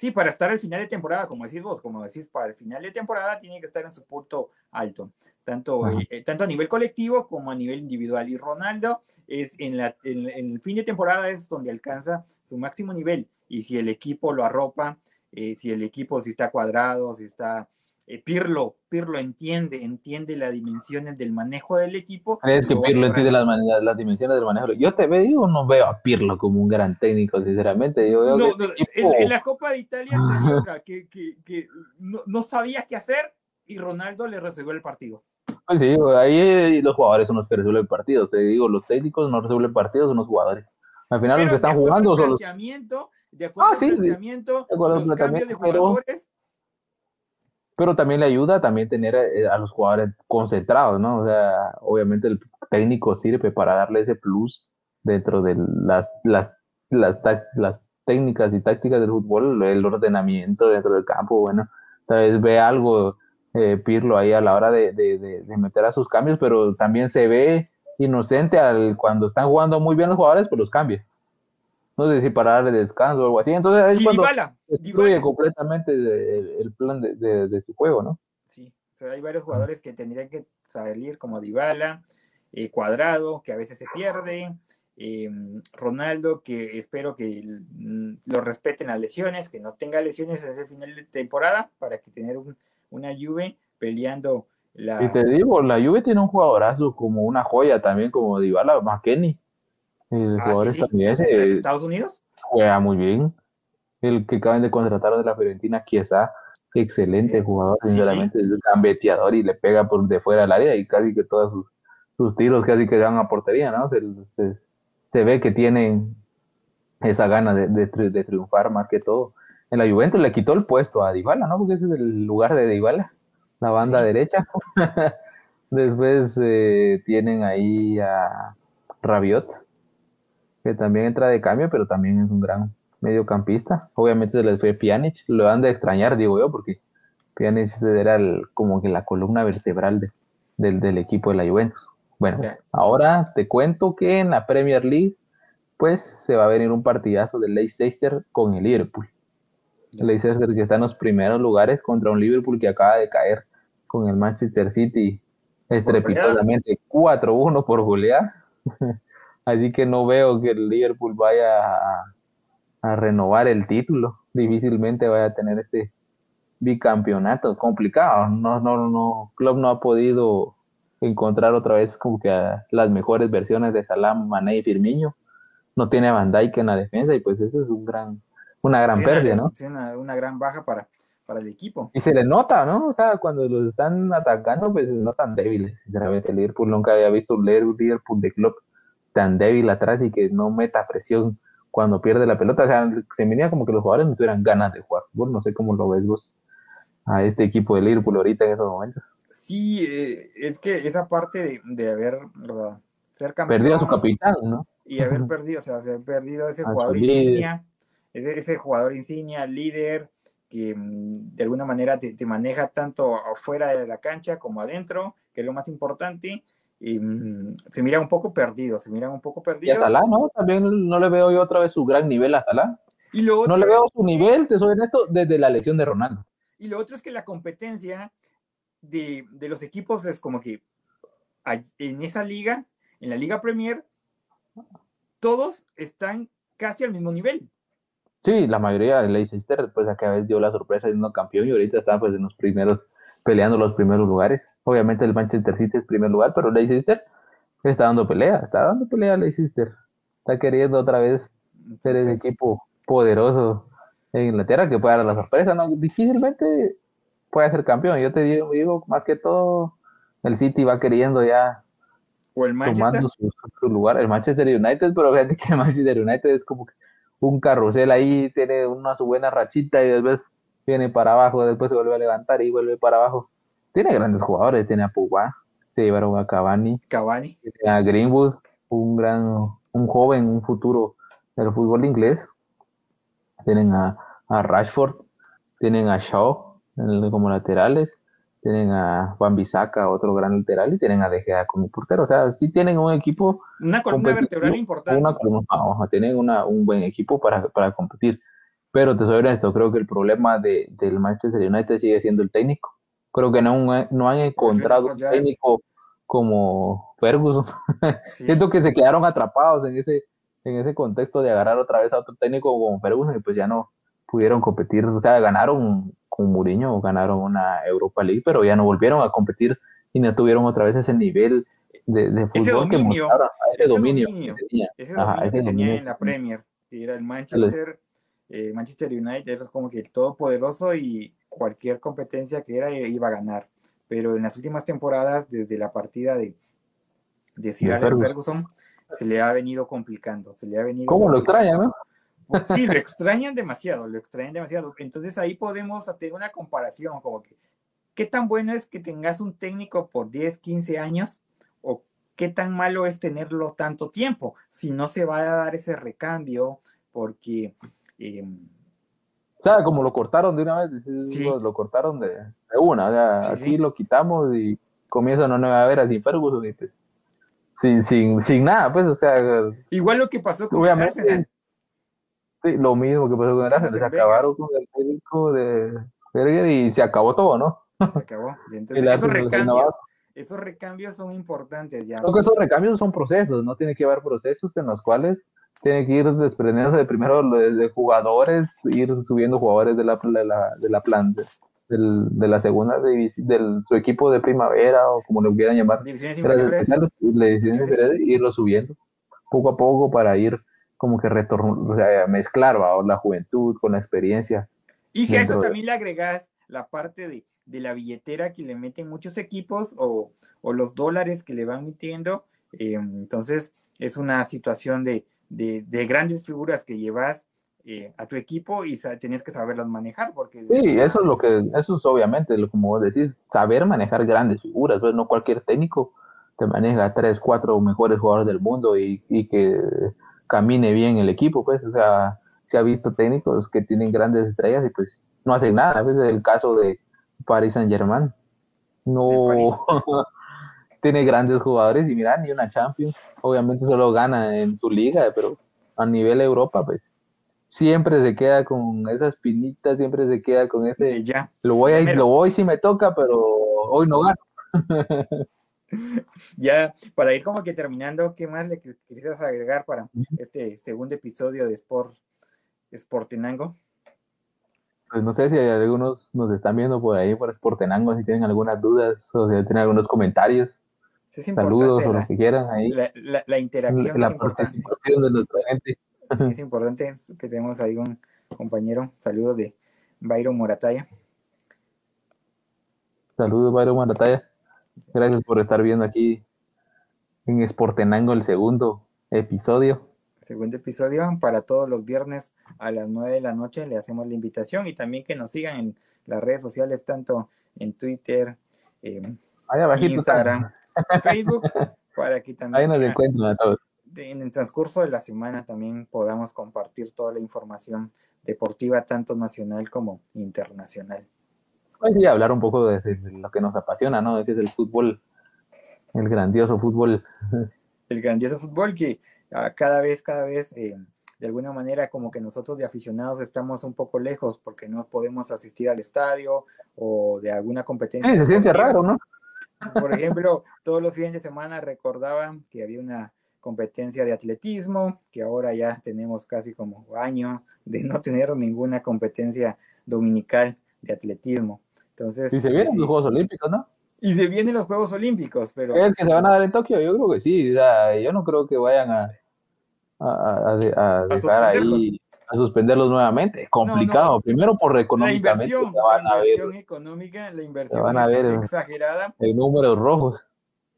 Sí, para estar al final de temporada, como decís vos, como decís, para el final de temporada tiene que estar en su punto alto, tanto, eh, tanto a nivel colectivo como a nivel individual. Y Ronaldo es en, la, en, el fin de temporada es donde alcanza su máximo nivel. Y si el equipo lo arropa, eh, si el equipo si está cuadrado, si está eh, Pirlo, Pirlo entiende, entiende las dimensiones del manejo del equipo. Es que Pirlo entiende las, las, dimensiones del manejo. Yo te veo, no veo a Pirlo como un gran técnico, sinceramente. Yo no, en, la Copa de Italia que, que, que no, no, sabía qué hacer y Ronaldo le resolvió el partido. Pues sí, ahí los jugadores son los que resuelven partidos. Te digo, los técnicos no resuelven partidos, son los jugadores. Al final los que están jugando son los... De acuerdo ah, sí, planteamiento, los cambios de jugadores pero también le ayuda también tener eh, a, los jugadores concentrados, ¿no? O sea, obviamente el técnico sirve para darle ese plus dentro de las, las, las, las técnicas y tácticas del fútbol, el ordenamiento dentro del campo, bueno, tal vez ve algo eh, Pirlo ahí a la hora de, de, meter a sus cambios, pero también se ve inocente al, cuando están jugando muy bien los jugadores, pues los cambia no sé si para darle descanso o algo así. Entonces es cuando destruye completamente el, plan de, su juego, ¿no? Sí, o sea, hay varios jugadores que tendrían que salir como Dybala, eh, Cuadrado, que a veces se pierde, em, Ronaldo, que espero que lo respeten las lesiones, que no tenga lesiones desde el final de temporada para que tener una Juve peleando la... Y te digo, la Juve tiene un jugadorazo como una joya también, como Dybala, McKenny. El ah, jugador ¿De Estados Unidos? Juega muy bien. El que acaban de contratar de la Fiorentina, Chiesa, excelente jugador, sinceramente, es gambeteador y le pega por de fuera al área y casi que todos sus, tiros casi que dan a portería, ¿no? Se, ve que tienen esa gana de, de, triunfar más que todo. En la Juventus le quitó el puesto a Dybala, ¿no? Porque ese es el lugar de Dybala, la banda derecha. Después eh, tienen ahí a Rabiot, que también entra de cambio, pero también es un gran mediocampista. Obviamente les fue Pjanic, lo han de extrañar, digo yo, porque Pjanic era como que la columna vertebral del, equipo de la Juventus. Bueno, ahora te cuento que en la Premier League, pues se va a venir un partidazo del Leicester con el Liverpool. El Leicester que está en los primeros lugares contra un Liverpool que acaba de caer con el Manchester City estrepitosamente 4-1 por goleada. Así que no veo que el Liverpool vaya a, renovar el título. Difícilmente vaya a tener este bicampeonato. Complicado. No, no, no. Club no ha podido encontrar otra vez como que las mejores versiones de Salam, Mané y Firmino. No tiene a Van Dijk en la defensa y pues eso es un gran, una gran pérdida, ¿no? Sí, una, gran baja para, para el equipo. Y se le nota, ¿no? O sea, cuando los están atacando, pues no tan débiles. Sinceramente, el Liverpool nunca había visto un Liverpool de club tan débil atrás y que no meta presión cuando pierde la pelota. O sea, se venía como que los jugadores no tuvieran ganas de jugar fútbol. No sé cómo lo ves vos a este equipo de Liverpool ahorita en esos momentos. Sí, eh, es que esa parte de, haber ser campeón, perdido a su capitán, ¿no? Y haber perdido, o sea, haber perdido ese jugador insignia, ese, jugador insignia, líder, que mm, de alguna manera te, te, maneja tanto afuera de la cancha como adentro, que es lo más importante, y mm, se mira un poco perdido, se mira un poco perdido. Y a Salah, ¿no? También no le veo yo otra vez su gran nivel a Salah. Y lo no le veo su nivel, te soy esto desde la lesión de Ronaldo. Y lo otro es que la competencia de, de los equipos es como que en esa liga, en la Liga Premier, todos están casi al mismo nivel. Sí, la mayoría de Leicester, pues acá vez dio la sorpresa siendo campeón y ahorita está pues en los primeros, peleando los primeros lugares. Obviamente el Manchester City es primer lugar, pero Leicester está dando pelea, está dando pelea Leicester. Está queriendo otra vez ser ese equipo poderoso en Inglaterra que pueda dar la sorpresa, ¿no? Difícilmente puede ser campeón. Yo te digo, digo más que todo, el City va queriendo ya o el Manchester. Su, lugar, el Manchester United, pero fíjate que el Manchester United es como un carrusel ahí, tiene una su buena rachita y después viene para abajo, después se vuelve a levantar y vuelve para abajo. Tiene grandes jugadores, tiene a Pogba, se llevaron a Cavani, Cavani, tiene a Greenwood, un gran, un joven, un futuro del fútbol inglés. Tienen a, Rashford, tienen a Shaw como laterales, tienen a Juan Bisaca, otro gran lateral, y tienen a De Gea como portero. O sea, sí tienen un equipo. Una columna vertebral importante. Una tienen una, un buen equipo para, para competir. Pero te soy honesto, creo que el problema de, del Manchester United sigue siendo el técnico. Creo que no, no han encontrado un técnico como Ferguson. Siento que se quedaron atrapados en ese, en ese contexto de agarrar otra vez a otro técnico como Ferguson y pues ya no pudieron competir. O sea, ganaron con Mourinho, ganaron una Europa League, pero ya no volvieron a competir y no tuvieron otra vez ese nivel de, de fútbol que mostraron, ese, dominio, que tenía, ese dominio que tenía en la Premier, que era el Manchester eh, Manchester United era como que el todopoderoso y cualquier competencia que era iba a ganar. Pero en las últimas temporadas, desde la partida de, de Sir Alex Ferguson, se le ha venido complicando. Se le ha venido ¿Cómo lo extrañan, no? Sí, lo extrañan demasiado, lo extrañan demasiado. Entonces ahí podemos hacer una comparación, como que, ¿qué tan bueno es que tengas un técnico por 10, 15 años? ¿O qué tan malo es tenerlo tanto tiempo? Si no se va a dar ese recambio, porque o sea, como lo cortaron de una vez, lo, cortaron de, una, o sea, así lo quitamos y comienza una nueva era sin Ferguson y sin, sin, sin nada, pues, o sea. Igual lo que pasó con el Arsenal. Sí, lo mismo que pasó con el Arsenal, se acabaron con el técnico de Berger y se acabó todo, ¿no? Se acabó. entonces, esos recambios, esos recambios son importantes ya. Creo que esos recambios son procesos, ¿no? Tiene que haber procesos en los cuales tiene que ir desprendiéndose de primero de, jugadores, ir subiendo jugadores de la, de la, de la planta, del, de la segunda división, de su equipo de primavera o como lo quieran llamar, divisiones inferiores, irlo subiendo poco a poco para ir como que retorno, o sea, mezclar la juventud con la experiencia. Y si a eso también le agregas la parte de, de, la billetera que le meten muchos equipos o, o los dólares que le van metiendo, eh, entonces es una situación de, de, grandes figuras que llevas eh, a tu equipo y tienes que saberlas manejar. Porque sí, eso es lo que, eso es obviamente, lo, como vos decís, saber manejar grandes figuras, pues no cualquier técnico te maneja tres, cuatro mejores jugadores del mundo y, que camine bien el equipo, pues, o sea, se ha visto técnicos que tienen grandes estrellas y pues no hacen nada, es el caso de Paris Saint Germain, no tiene grandes jugadores y mira, ni una Champions. Obviamente solo gana en su liga, pero a nivel Europa, pues siempre se queda con esa espinita, siempre se queda con ese. Ya. Lo voy a lo voy si me toca, pero hoy no gano. ya, para ir como que terminando, ¿qué más le quisieras agregar para este segundo episodio de Sport Sportinango? Pues no sé si algunos nos están viendo por ahí por Sportenango, si tienen algunas dudas o si tienen algunos comentarios. Es Saludos o lo que quieran ahí. La, interacción la, participación de nuestra gente. Sí, es importante que tenemos ahí un compañero. Saludos de Byron Morataya. Saludos, Byron Morataya. Gracias por estar viendo aquí en Sportenango el segundo episodio. Segundo episodio para todos los viernes a las 9 de la noche. Le hacemos la invitación y también que nos sigan en las redes sociales, tanto en Twitter, eh, Instagram, Facebook, para que también en el transcurso de la semana también podamos compartir toda la información deportiva, tanto nacional como internacional. Pues sí, hablar un poco de, lo que nos apasiona, ¿no? Que es el fútbol, el grandioso fútbol. El grandioso fútbol que ah, cada vez, cada vez, eh, de alguna manera, como que nosotros de aficionados estamos un poco lejos porque no podemos asistir al estadio o de alguna competencia. Sí, se siente raro, ¿no? Por ejemplo, todos los fines de semana recordaban que había una competencia de atletismo, que ahora ya tenemos casi como año de no tener ninguna competencia dominical de atletismo. Entonces, y se vienen los Juegos Olímpicos, ¿no? Y se vienen los Juegos Olímpicos, pero... ¿Es que se van a dar en Tokio? Yo creo que sí. yo no creo que vayan a, a, a, dejar ahí a suspenderlos nuevamente. Complicado. Primero por económicamente. La inversión, económica, la inversión van a ver, exagerada. En números rojos.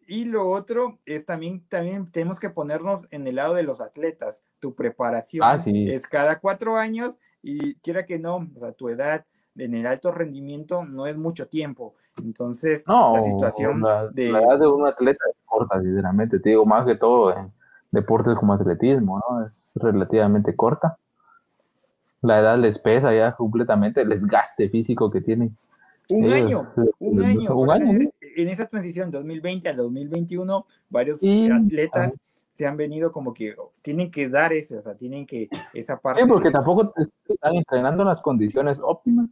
Y lo otro es también, también tenemos que ponernos en el lado de los atletas. Tu preparación ah, es cada cuatro años y quiera que no, tu edad en el alto rendimiento no es mucho tiempo. Entonces, la situación de... La edad de un atleta es corta, sinceramente. Te digo, más que todo en deportes como atletismo, ¿no? Es relativamente corta la edad les pesa ya completamente el desgaste físico que tienen. Un año, un año. Un año. En esa transición 2020 al 2021, varios atletas se han venido como que tienen que dar ese, o sea, tienen que esa parte. Sí, porque tampoco están entrenando en las condiciones óptimas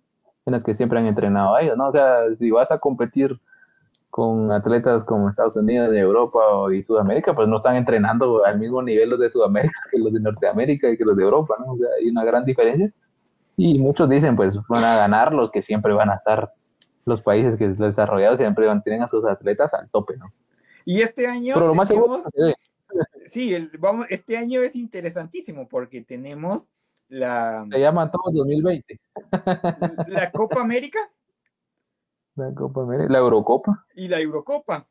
en las que siempre han entrenado a ellos, ¿no? O sea, si vas a competir con atletas como Estados Unidos, de Europa y Sudamérica, pues no están entrenando al mismo nivel los de Sudamérica que los de Norteamérica y que los de Europa, ¿no? O sea, hay una gran diferencia. Y muchos dicen, pues van a ganar los que siempre van a estar, los países que desarrollados siempre mantienen a sus atletas al tope, ¿no? Y este año... Pero lo más seguro, sí, el, vamos, este año es interesantísimo porque tenemos la... Se llaman todos 2020. La Copa América. La Copa América, la Eurocopa. Y la Eurocopa.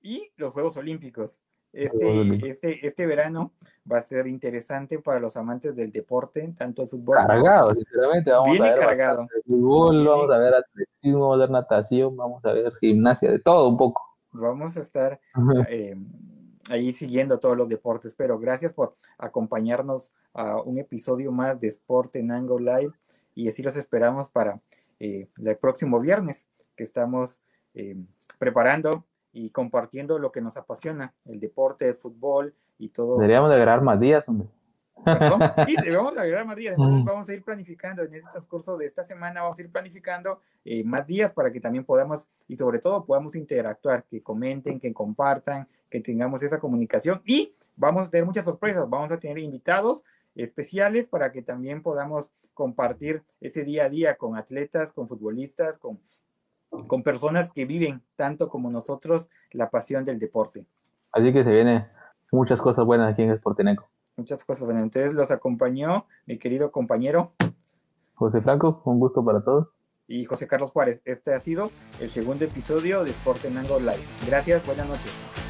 Y los Juegos Olímpicos. Este, este, este verano va a ser interesante para los amantes del deporte, tanto el fútbol. Cargado, sinceramente. Vamos Viene a ver cargado. fútbol, vamos a ver atletismo, vamos a ver natación, vamos a ver gimnasia, de todo un poco. Vamos a estar eh, ahí siguiendo todos los deportes, pero gracias por acompañarnos a un episodio más de Sport en Ango Live y así los esperamos para eh, el próximo viernes que estamos eh, preparando y compartiendo lo que nos apasiona, el deporte, el fútbol y todo. Deberíamos de agregar más días, hombre. Sí, debemos agregar más días. Entonces vamos a ir planificando en este transcurso de esta semana, vamos a ir planificando eh, más días para que también podamos y sobre todo podamos interactuar, que comenten, que compartan, que tengamos esa comunicación y vamos a tener muchas sorpresas. Vamos a tener invitados especiales para que también podamos compartir ese día a día con atletas, con futbolistas, con con personas que viven tanto como nosotros la pasión del deporte. Así que se vienen muchas cosas buenas aquí en Sporteneco. Muchas cosas buenas. Entonces los acompañó mi querido compañero José Franco, un gusto para todos. Y José Carlos Juárez. Este ha sido el segundo episodio de Sportenango Live. Gracias, buenas noches.